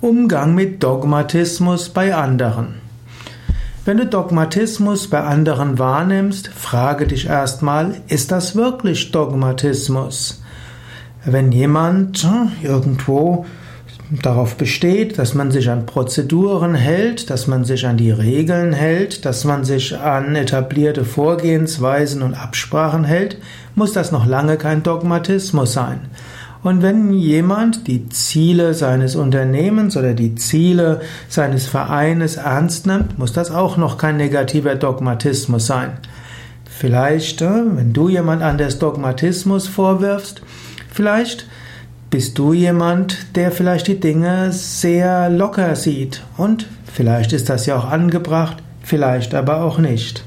Umgang mit Dogmatismus bei anderen. Wenn du Dogmatismus bei anderen wahrnimmst, frage dich erstmal, ist das wirklich Dogmatismus? Wenn jemand hm, irgendwo darauf besteht, dass man sich an Prozeduren hält, dass man sich an die Regeln hält, dass man sich an etablierte Vorgehensweisen und Absprachen hält, muss das noch lange kein Dogmatismus sein. Und wenn jemand die Ziele seines Unternehmens oder die Ziele seines Vereines ernst nimmt, muss das auch noch kein negativer Dogmatismus sein. Vielleicht, äh, wenn du jemand anders Dogmatismus vorwirfst, vielleicht bist du jemand, der vielleicht die Dinge sehr locker sieht. Und vielleicht ist das ja auch angebracht, vielleicht aber auch nicht.